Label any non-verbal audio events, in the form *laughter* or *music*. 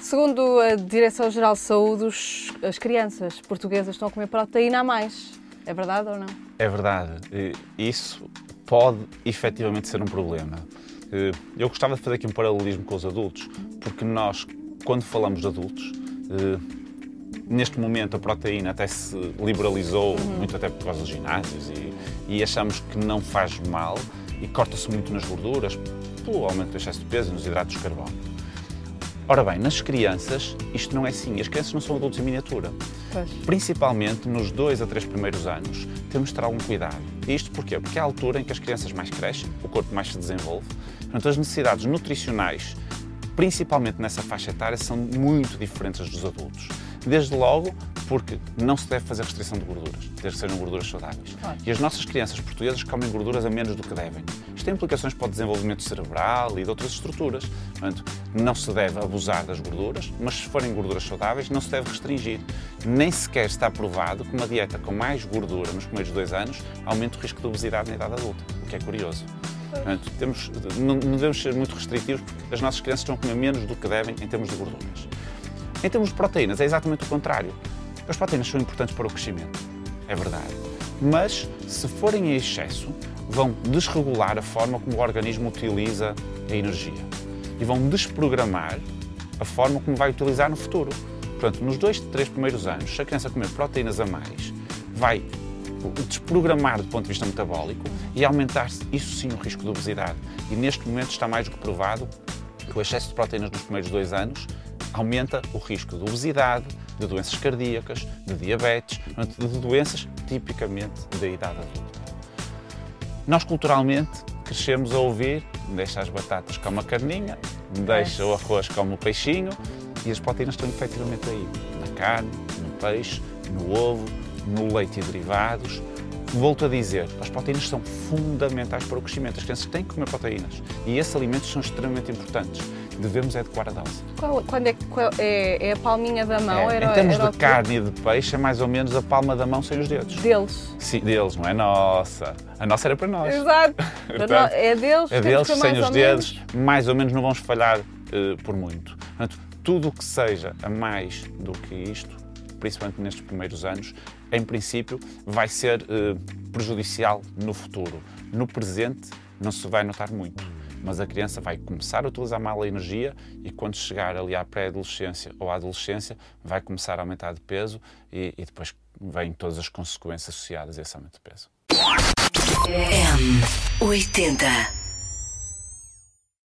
Segundo a Direção-Geral de Saúde, as crianças portuguesas estão a comer proteína a mais. É verdade ou não? É verdade. Isso pode efetivamente ser um problema. Eu gostava de fazer aqui um paralelismo com os adultos, porque nós, quando falamos de adultos, neste momento a proteína até se liberalizou, uhum. muito até por causa dos ginásios, e, e achamos que não faz mal e corta-se muito nas gorduras, pelo aumento do excesso de peso e nos hidratos de carbono. Ora bem, nas crianças isto não é assim. As crianças não são adultos em miniatura. Pois. Principalmente nos dois a três primeiros anos, temos de ter algum cuidado. E isto porquê? Porque é a altura em que as crianças mais crescem, o corpo mais se desenvolve. Portanto, as necessidades nutricionais, principalmente nessa faixa etária, são muito diferentes dos adultos. Desde logo, porque não se deve fazer restrição de gorduras, desde que sejam gorduras saudáveis. Claro. E as nossas crianças portuguesas comem gorduras a menos do que devem. Isto tem implicações para o desenvolvimento cerebral e de outras estruturas. Portanto, não se deve abusar das gorduras, mas se forem gorduras saudáveis, não se deve restringir. Nem sequer está provado que uma dieta com mais gordura nos primeiros dois anos aumenta o risco de obesidade na idade adulta, o que é curioso. Portanto, temos, não, não devemos ser muito restritivos porque as nossas crianças estão a comer menos do que devem em termos de gorduras. Em termos de proteínas, é exatamente o contrário. As proteínas são importantes para o crescimento, é verdade. Mas, se forem em excesso, vão desregular a forma como o organismo utiliza a energia e vão desprogramar a forma como vai utilizar no futuro. Portanto, nos dois, três primeiros anos, se a criança comer proteínas a mais, vai desprogramar do ponto de vista metabólico e aumentar isso sim o risco de obesidade. E neste momento está mais do que provado que o excesso de proteínas nos primeiros dois anos aumenta o risco de obesidade, de doenças cardíacas, de diabetes, de doenças tipicamente da idade adulta. Nós culturalmente crescemos a ouvir deixa as batatas como a carninha, deixa o arroz como o peixinho e as proteínas estão efetivamente aí, na carne, no peixe, no ovo, no leite e derivados, Volto a dizer, as proteínas são fundamentais para o crescimento. As crianças têm que comer proteínas e esses alimentos são extremamente importantes. Devemos adequar a dose. Qual, quando é, qual, é, é, a palminha da mão? É, era, em termos era de carne e de peixe, é mais ou menos a palma da mão sem os dedos. Deles? Sim, deles, não é nossa. A nossa era para nós. Exato. *laughs* Portanto, é deles, é deles sem os dedos, menos. mais ou menos não vamos falhar uh, por muito. Portanto, tudo o que seja a mais do que isto, principalmente nestes primeiros anos, em princípio, vai ser eh, prejudicial no futuro. No presente, não se vai notar muito, mas a criança vai começar a utilizar mal a energia e, quando chegar ali à pré-adolescência ou à adolescência, vai começar a aumentar de peso e, e depois vêm todas as consequências associadas a esse aumento de peso. M80